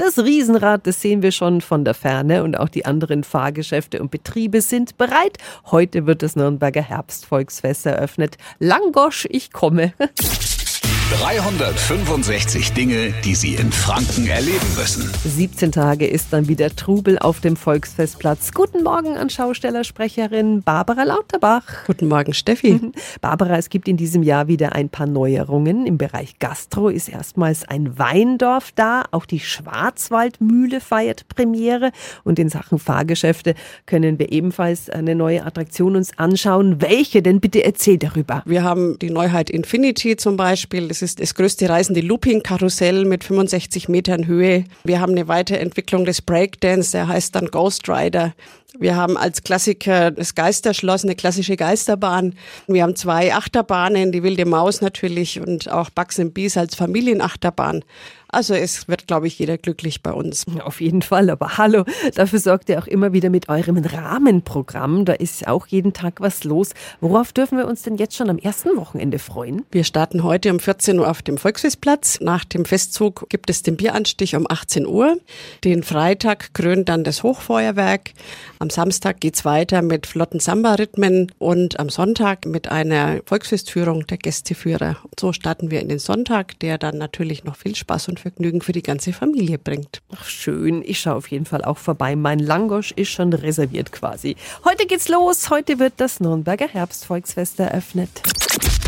Das Riesenrad, das sehen wir schon von der Ferne und auch die anderen Fahrgeschäfte und Betriebe sind bereit. Heute wird das Nürnberger Herbstvolksfest eröffnet. Langosch, ich komme. 365 Dinge, die Sie in Franken erleben müssen. 17 Tage ist dann wieder Trubel auf dem Volksfestplatz. Guten Morgen an Schaustellersprecherin Barbara Lauterbach. Guten Morgen, Steffi. Barbara, es gibt in diesem Jahr wieder ein paar Neuerungen. Im Bereich Gastro ist erstmals ein Weindorf da. Auch die Schwarzwaldmühle feiert Premiere. Und in Sachen Fahrgeschäfte können wir ebenfalls eine neue Attraktion uns anschauen. Welche denn? Bitte erzähl darüber. Wir haben die Neuheit Infinity zum Beispiel. Das ist das größte reisende Looping-Karussell mit 65 Metern Höhe. Wir haben eine Weiterentwicklung des Breakdance, der heißt dann Ghost Rider. Wir haben als Klassiker das Geisterschloss, eine klassische Geisterbahn. Wir haben zwei Achterbahnen, die Wilde Maus natürlich und auch Bugs and Bees als Familienachterbahn. Also es wird, glaube ich, jeder glücklich bei uns. Auf jeden Fall, aber hallo, dafür sorgt ihr auch immer wieder mit eurem Rahmenprogramm. Da ist auch jeden Tag was los. Worauf dürfen wir uns denn jetzt schon am ersten Wochenende freuen? Wir starten heute um 14 Uhr auf dem Volksfestplatz. Nach dem Festzug gibt es den Bieranstich um 18 Uhr. Den Freitag krönt dann das Hochfeuerwerk. Am Samstag geht's weiter mit flotten Samba-Rhythmen und am Sonntag mit einer Volksfestführung der Gästeführer. So starten wir in den Sonntag, der dann natürlich noch viel Spaß und Vergnügen für die ganze Familie bringt. Ach schön, ich schaue auf jeden Fall auch vorbei. Mein Langosch ist schon reserviert quasi. Heute geht's los. Heute wird das Nürnberger Herbstvolksfest eröffnet.